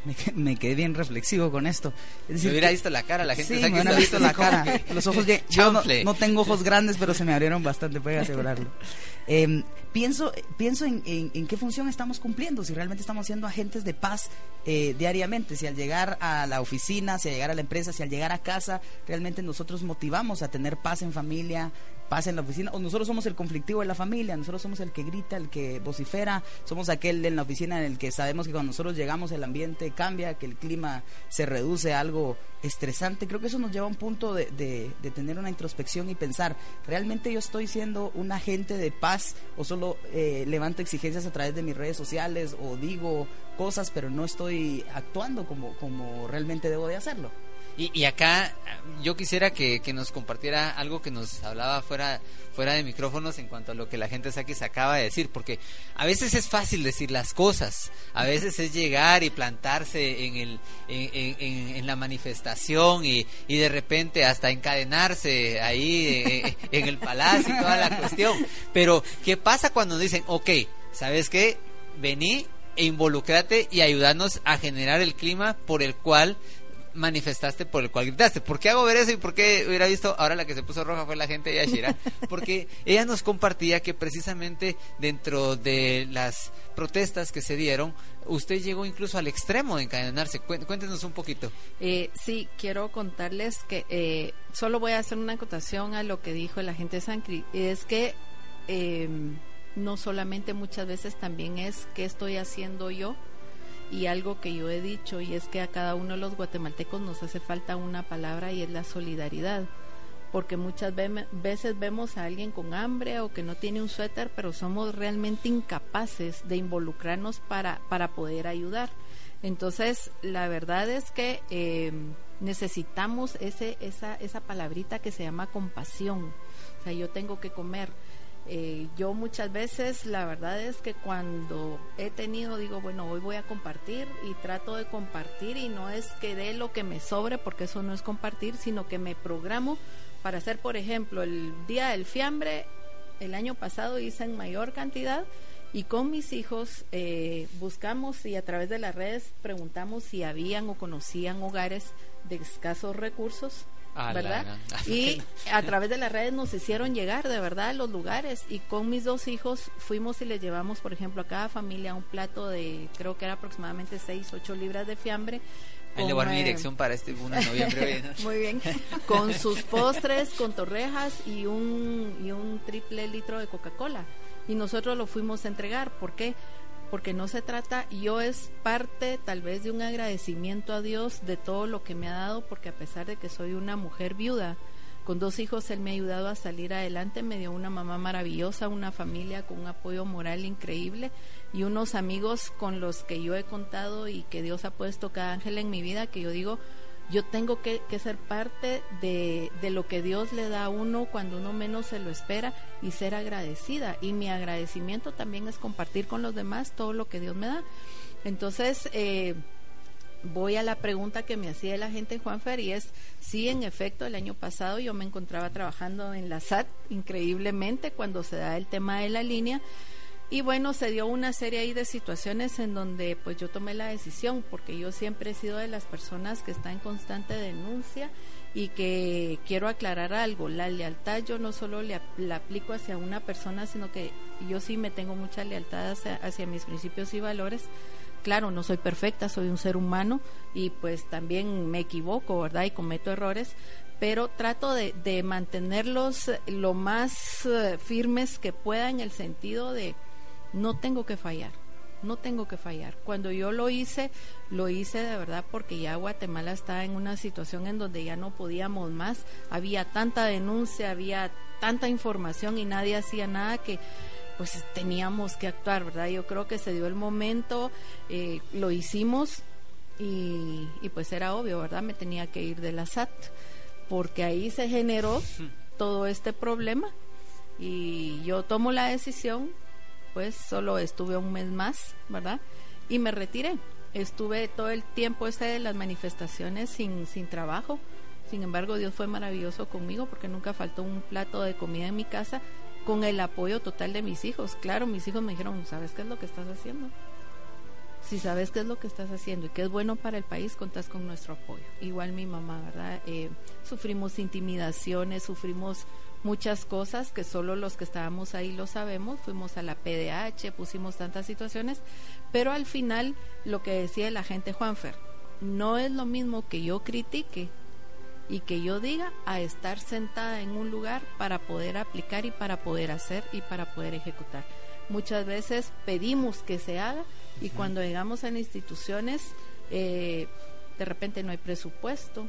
Me, que- me quedé bien reflexivo con esto. Es Si hubiera visto la cara, la gente sí, me está visto la cara. Los ojos yo no, tengo ojos grandes, pero se me abrieron bastante, pueden asegurarlo. Eh, pienso pienso en, en- en qué función estamos cumpliendo, si realmente estamos siendo agentes de paz eh, diariamente, si al llegar a la oficina, si al llegar a la empresa, si al llegar a casa, realmente nosotros motivamos a tener paz en familia, paz en la oficina, o nosotros somos el conflictivo de la familia, nosotros somos el que grita, el que vocifera, somos aquel en la oficina en el que sabemos que cuando nosotros llegamos el ambiente cambia, que el clima se reduce a algo estresante. Creo que eso nos lleva a un punto de, de- de tener una introspección y pensar, ¿realmente yo estoy siendo un agente de paz o solo eh, levanto exigencias a través de mis redes sociales o digo cosas pero no estoy actuando como, como realmente debo de hacerlo? Y, y acá yo quisiera que, que nos compartiera algo que nos hablaba fuera, fuera de micrófonos en cuanto a lo que la gente aquí se acaba de decir, porque a veces es fácil decir las cosas, a veces es llegar y plantarse en, el, en, la manifestación y, y de repente hasta encadenarse ahí eh, en el palacio y toda la cuestión. Pero, ¿qué pasa cuando dicen, ok, ¿sabes qué? Vení e involucrate y ayudarnos a generar el clima por el cual manifestaste por el cual gritaste. ¿Por qué hago ver eso y por qué hubiera visto ahora la que se puso roja fue la gente de Yashira? *laughs* Porque ella nos compartía que precisamente dentro de las protestas que se dieron, usted llegó incluso al extremo de encadenarse. Cué- Cuéntenos un poquito. Eh, sí, quiero contarles que eh, solo voy a hacer una acotación a lo que dijo el agente Sancri. Es que eh, no solamente muchas veces también es qué estoy haciendo yo y algo que yo he dicho y es que a cada uno de los guatemaltecos nos hace falta una palabra y es la solidaridad. Porque muchas ve- veces vemos a alguien con hambre o que no tiene un suéter, pero somos realmente incapaces de involucrarnos para, para poder ayudar. Entonces, la verdad es que eh, necesitamos ese, esa, esa palabrita que se llama compasión. O sea, yo tengo que comer. Eh, yo muchas veces, la verdad es que cuando he tenido, digo, bueno, hoy voy a compartir y trato de compartir y no es que dé lo que me sobre, porque eso no es compartir, sino que me programo para hacer, por ejemplo, el día del fiambre, el año pasado hice en mayor cantidad y con mis hijos eh, buscamos y a través de las redes preguntamos si habían o conocían hogares de escasos recursos, La ¿verdad? *laughs* Y a través de las redes nos hicieron llegar de verdad a los lugares y con mis dos hijos fuimos y les llevamos, por ejemplo, a cada familia un plato de, creo que era aproximadamente 6, 8 libras de fiambre. Ahí le voy a mi eh, dirección para este 1 de noviembre. *laughs* ¿no? muy bien. Con sus postres, con torrejas y un, y un triple litro de Coca-Cola. Y nosotros lo fuimos a entregar. ¿Por qué? Porque no se trata, yo es parte tal vez de un agradecimiento a Dios de todo lo que me ha dado, porque a pesar de que soy una mujer viuda, con dos hijos Él me ha ayudado a salir adelante, me dio una mamá maravillosa, una familia con un apoyo moral increíble y unos amigos con los que yo he contado y que Dios ha puesto cada ángel en mi vida, que yo digo, yo tengo que, que ser parte de, de lo que Dios le da a uno cuando uno menos se lo espera y ser agradecida. Y mi agradecimiento también es compartir con los demás todo lo que Dios me da. Entonces, eh, voy a la pregunta que me hacía la gente en Juanfer y es, sí, en efecto, el año pasado yo me encontraba trabajando en la SAT increíblemente cuando se da el tema de la línea. Y bueno, se dio una serie ahí de situaciones en donde pues yo tomé la decisión, porque yo siempre he sido de las personas que está en constante denuncia y que quiero aclarar algo, la lealtad yo no solo le, la aplico hacia una persona, sino que yo sí me tengo mucha lealtad hacia, hacia mis principios y valores, Claro, no soy perfecta, soy un ser humano y pues también me equivoco, ¿verdad? Y cometo errores, pero trato de, de mantenerlos lo más eh, firmes que pueda en el sentido de no tengo que fallar, no tengo que fallar. Cuando yo lo hice, lo hice de verdad porque ya Guatemala estaba en una situación en donde ya no podíamos más, había tanta denuncia, había tanta información y nadie hacía nada que pues teníamos que actuar, ¿verdad? Yo creo que se dio el momento, eh, lo hicimos y, y pues era obvio, ¿verdad? Me tenía que ir de la SAT porque ahí se generó *laughs* todo este problema y yo tomo la decisión, pues solo estuve un mes más, ¿verdad? Y me retiré. Estuve todo el tiempo ese de las manifestaciones sin, sin trabajo. Sin embargo, Dios fue maravilloso conmigo porque nunca faltó un plato de comida en mi casa con el apoyo total de mis hijos. Claro, mis hijos me dijeron, ¿sabes qué es lo que estás haciendo? Si sabes qué es lo que estás haciendo y qué es bueno para el país, contás con nuestro apoyo. Igual mi mamá, ¿verdad? Eh, sufrimos intimidaciones, sufrimos muchas cosas que solo los que estábamos ahí lo sabemos. Fuimos a la PDH, pusimos tantas situaciones, pero al final lo que decía la gente Juanfer, no es lo mismo que yo critique y que yo diga a estar sentada en un lugar para poder aplicar y para poder hacer y para poder ejecutar. Muchas veces pedimos que se haga y cuando llegamos a las instituciones eh, de repente no hay presupuesto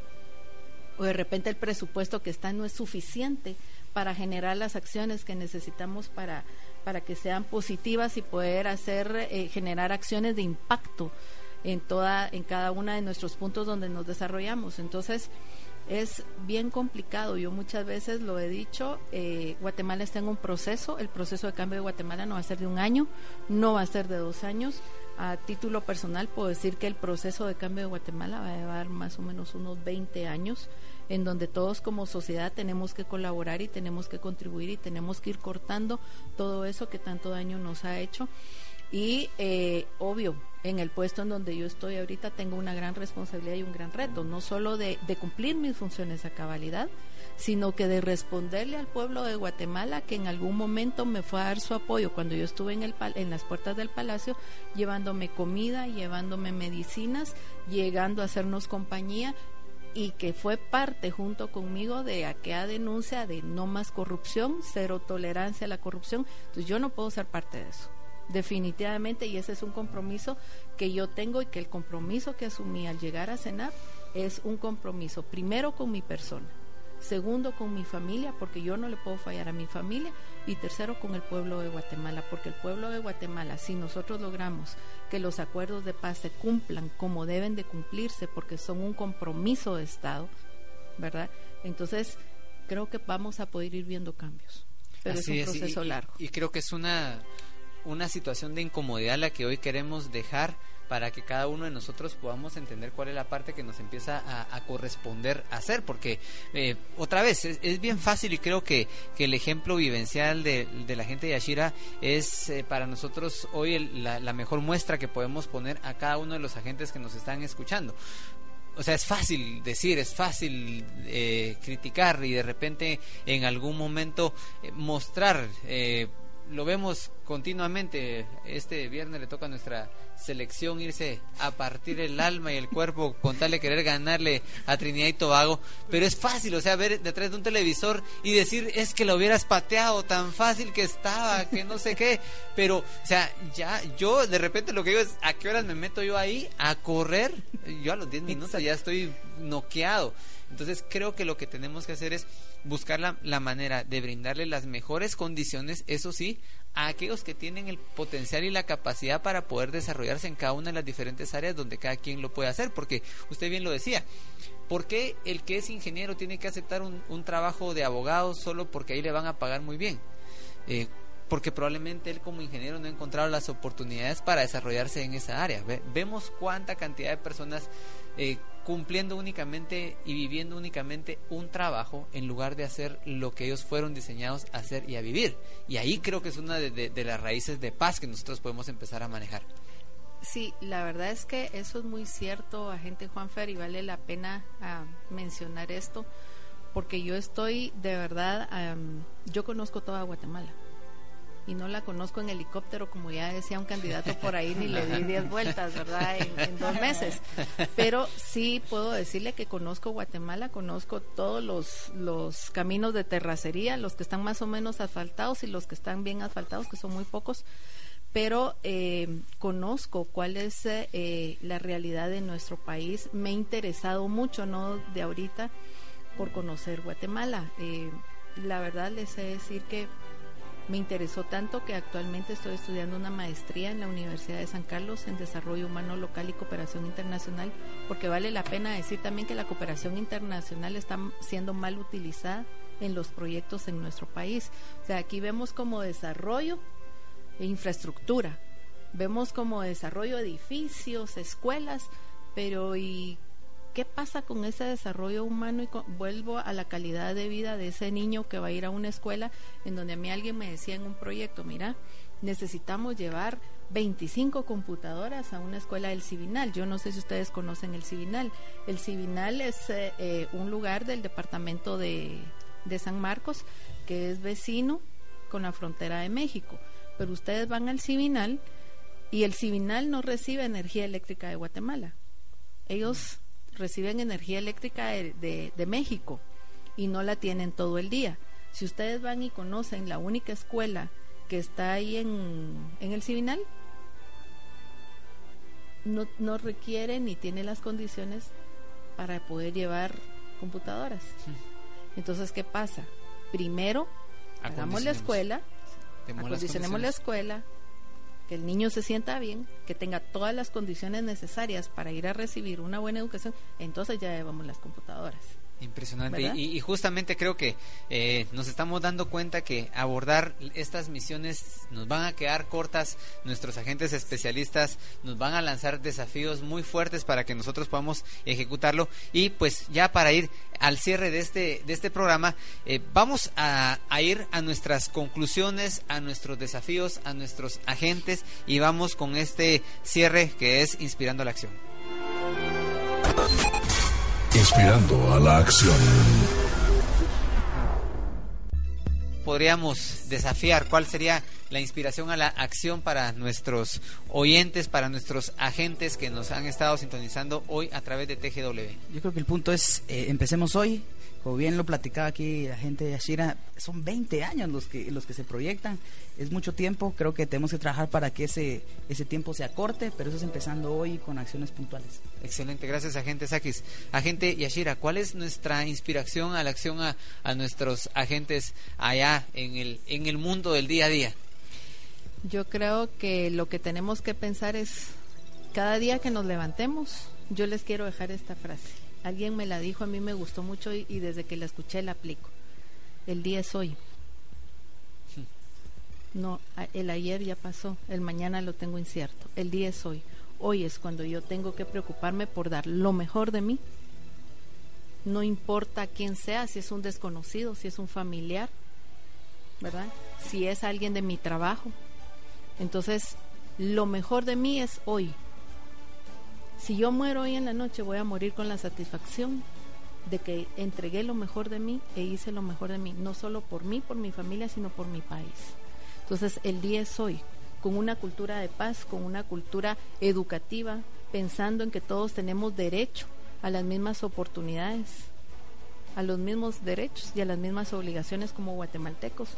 o de repente el presupuesto que está no es suficiente para generar las acciones que necesitamos para, para que sean positivas y poder hacer eh, generar acciones de impacto en toda en cada una de nuestros puntos donde nos desarrollamos entonces es bien complicado. Yo muchas veces lo he dicho, eh, Guatemala está en un proceso, el proceso de cambio de Guatemala no va a ser de un año, no va a ser de dos años. A título personal puedo decir que el proceso de cambio de Guatemala va a llevar más o menos unos 20 años, en donde todos como sociedad tenemos que colaborar y tenemos que contribuir y tenemos que ir cortando todo eso que tanto daño nos ha hecho. Y eh, obvio, en el puesto en donde yo estoy ahorita tengo una gran responsabilidad y un gran reto, no solo de, de, cumplir mis funciones a cabalidad, sino que de responderle al pueblo de Guatemala que en algún momento me fue a dar su apoyo cuando yo estuve en, el, en las puertas del palacio, llevándome comida, llevándome medicinas, llegando a hacernos compañía y que fue parte junto conmigo de aquella denuncia de no más corrupción, cero tolerancia a la corrupción. Entonces yo no puedo ser parte de eso definitivamente y ese es un compromiso que yo tengo y que el compromiso que asumí al llegar a cenar es un compromiso primero con mi persona, segundo con mi familia porque yo no le puedo fallar a mi familia y tercero con el pueblo de Guatemala porque el pueblo de Guatemala si nosotros logramos que los acuerdos de paz se cumplan como deben de cumplirse porque son un compromiso de Estado, ¿verdad? Entonces creo que vamos a poder ir viendo cambios. Pero Así es un proceso y, largo. Y, y creo que es una una situación de incomodidad la que hoy queremos dejar para que cada uno de nosotros podamos entender cuál es la parte que nos empieza a, a corresponder hacer, porque eh, otra vez es, es, bien fácil y creo que, que el ejemplo vivencial de, de, la gente de Ashira es eh, para nosotros hoy el, la, la mejor muestra que podemos poner a cada uno de los agentes que nos están escuchando o sea, es fácil decir, es fácil eh, criticar y de repente en algún momento eh, mostrar. Eh, lo vemos continuamente. Este viernes le toca a nuestra selección irse a partir el alma y el cuerpo con tal de querer ganarle a Trinidad y Tobago. Pero es fácil, o sea, ver detrás de un televisor y decir es que lo hubieras pateado tan fácil que estaba, que no sé qué. Pero, o sea, ya yo de repente lo que digo es a qué horas me meto yo ahí a correr. Yo a los 10 minutos ya estoy noqueado. Entonces creo que lo que tenemos que hacer es buscar la, la, manera de brindarle las mejores condiciones, eso sí, a aquellos que tienen el potencial y la capacidad para poder desarrollarse en cada una de las diferentes áreas donde cada quien lo puede hacer, porque usted bien lo decía, ¿por qué el que es ingeniero tiene que aceptar un, un trabajo de abogado solo porque ahí le van a pagar muy bien? Eh, porque probablemente él como ingeniero no ha encontrado las oportunidades para desarrollarse en esa área. Vemos cuánta cantidad de personas eh, cumpliendo únicamente y viviendo únicamente un trabajo en lugar de hacer lo que ellos fueron diseñados a hacer y a vivir. Y ahí creo que es una de, las raíces de paz que nosotros podemos empezar a manejar. Sí, la verdad es que eso es muy cierto, agente Juanfer, y vale la pena uh, mencionar esto, porque yo estoy de verdad, um, yo conozco toda Guatemala y no la conozco en helicóptero, como ya decía un candidato por ahí, ni le di 10 vueltas, ¿verdad? En, dos meses. Pero sí puedo decirle que conozco Guatemala, conozco todos los, los caminos de terracería, los que están más o menos asfaltados y los que están bien asfaltados, que son muy pocos. Pero eh, conozco cuál es eh, la realidad de nuestro país. Me he interesado mucho, no de ahorita, por conocer Guatemala. Eh, la verdad les he decir que me interesó tanto que actualmente estoy estudiando una maestría en la Universidad de San Carlos en Desarrollo Humano Local y Cooperación Internacional, porque vale la pena decir también que la cooperación internacional está siendo mal utilizada en los proyectos en nuestro país. O sea, aquí vemos como desarrollo e infraestructura, vemos como desarrollo edificios, escuelas, pero ¿y ¿Qué pasa con ese desarrollo humano? Y vuelvo a la calidad de vida de ese niño que va a ir a una escuela en donde a mí alguien me decía en un proyecto, mira, necesitamos llevar 25 computadoras a una escuela del Civinal. Yo no sé si ustedes conocen el Civinal. El Civinal es eh, eh, un lugar del departamento de, de San Marcos que es vecino con la frontera de México. Pero ustedes van al Civinal y el Civinal no recibe energía eléctrica de Guatemala. Ellos reciben energía eléctrica de, de, México y no la tienen todo el día. Si ustedes van y conocen la única escuela que está ahí en, en el Civinal, no, no requiere ni tiene las condiciones para poder llevar computadoras. Entonces, ¿qué pasa? Primero, hagamos la escuela, acondicionemos la escuela, que el niño se sienta bien, que tenga todas las condiciones necesarias para ir a recibir una buena educación, entonces ya llevamos las computadoras. Impresionante. Y, y, justamente creo que eh, nos estamos dando cuenta que abordar estas misiones nos van a quedar cortas. Nuestros agentes especialistas nos van a lanzar desafíos muy fuertes para que nosotros podamos ejecutarlo. Y pues ya para ir al cierre de este, de este programa, eh, vamos a, a ir a nuestras conclusiones, a nuestros desafíos, a nuestros agentes y vamos con este cierre que es Inspirando la Acción. Inspirando a la acción. Podríamos desafiar cuál sería la inspiración a la acción para nuestros oyentes, para nuestros agentes que nos han estado sintonizando hoy a través de TGW. Yo creo que el punto es, eh, empecemos hoy, como bien lo platicaba aquí la gente de Ashira, son 20 años los que, los que se proyectan, es mucho tiempo, creo que tenemos que trabajar para que ese, ese tiempo se acorte, pero eso es empezando hoy con acciones puntuales. Excelente, gracias agente Sakis. Agente Yashira, ¿cuál es nuestra inspiración a la acción a, a nuestros agentes allá en el, en el mundo del día a día? Yo creo que lo que tenemos que pensar es, cada día que nos levantemos, yo les quiero dejar esta frase Alguien me la dijo, a mí me gustó mucho y, desde que la escuché la aplico. El día es hoy. No, el ayer ya pasó, el mañana lo tengo incierto. El día es hoy. Hoy es cuando yo tengo que preocuparme por dar lo mejor de mí. No importa quién sea, si es un desconocido, si es un familiar, ¿verdad? Si es alguien de mi trabajo. Entonces, lo mejor de mí es hoy. Si yo muero hoy en la noche, voy a morir con la satisfacción de que entregué lo mejor de mí e hice lo mejor de mí, no solo por mí, por mi familia, sino por mi país. Entonces, el día es hoy, con una cultura de paz, con una cultura educativa, pensando en que todos tenemos derecho a las mismas oportunidades, a los mismos derechos y a las mismas obligaciones como guatemaltecos,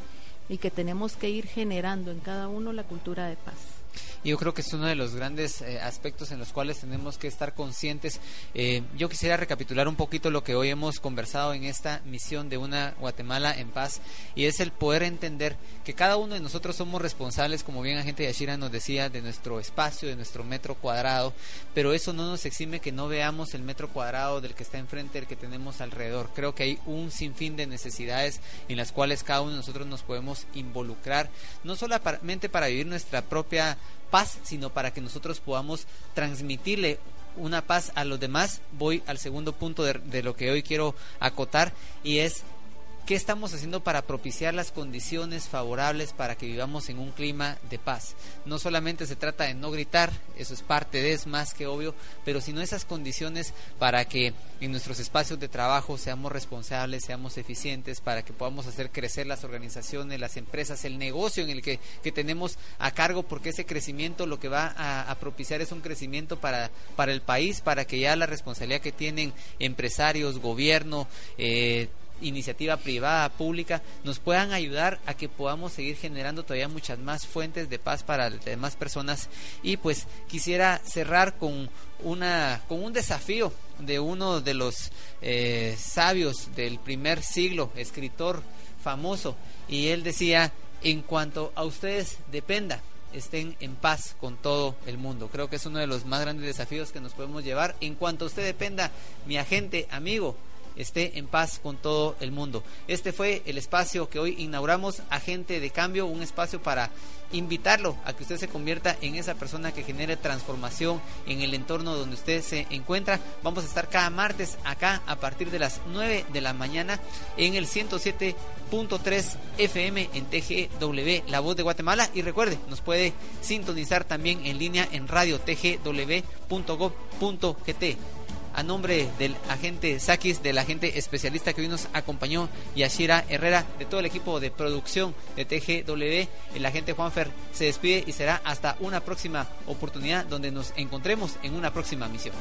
y que tenemos que ir generando en cada uno la cultura de paz. Y yo creo que es uno de los grandes eh, aspectos en los cuales tenemos que estar conscientes. Eh, yo quisiera recapitular un poquito lo que hoy hemos conversado en esta misión de una Guatemala en paz y es el poder entender que cada uno de nosotros somos responsables, como bien agente Yashira nos decía, de nuestro espacio, de nuestro metro cuadrado, pero eso no nos exime que no veamos el metro cuadrado del que está enfrente, del que tenemos alrededor. Creo que hay un sinfín de necesidades en las cuales cada uno de nosotros nos podemos involucrar, no solamente para vivir nuestra propia paz, sino para que nosotros podamos transmitirle una paz a los demás. Voy al segundo punto de, de, lo que hoy quiero acotar y es ¿Qué estamos haciendo para propiciar las condiciones favorables para que vivamos en un clima de paz? No solamente se trata de no gritar, eso es parte de, es más que obvio, pero sino esas condiciones para que en nuestros espacios de trabajo seamos responsables, seamos eficientes, para que podamos hacer crecer las organizaciones, las empresas, el negocio en el que, que tenemos a cargo, porque ese crecimiento lo que va a, a propiciar es un crecimiento para, para el país, para que ya la responsabilidad que tienen empresarios, gobierno, eh, iniciativa privada, pública, nos puedan ayudar a que podamos seguir generando todavía muchas más fuentes de paz para las demás personas. Y pues quisiera cerrar con una con un desafío de uno de los eh, sabios del primer siglo, escritor famoso, y él decía, en cuanto a ustedes dependa, estén en paz con todo el mundo. Creo que es uno de los más grandes desafíos que nos podemos llevar. En cuanto a usted dependa, mi agente, amigo, esté en paz con todo el mundo. Este fue el espacio que hoy inauguramos, Agente de Cambio, un espacio para invitarlo a que usted se convierta en esa persona que genere transformación en el entorno donde usted se encuentra. Vamos a estar cada martes acá a partir de las 9 de la mañana en el 107.3 FM en TGW, La Voz de Guatemala. Y recuerde, nos puede sintonizar también en línea en radio tgw.gov.gt a nombre del agente Sakis, del agente especialista que hoy nos acompañó, Yashira Herrera, de todo el equipo de producción de TGW, el agente Juanfer se despide y será hasta una próxima oportunidad donde nos encontremos en una próxima misión.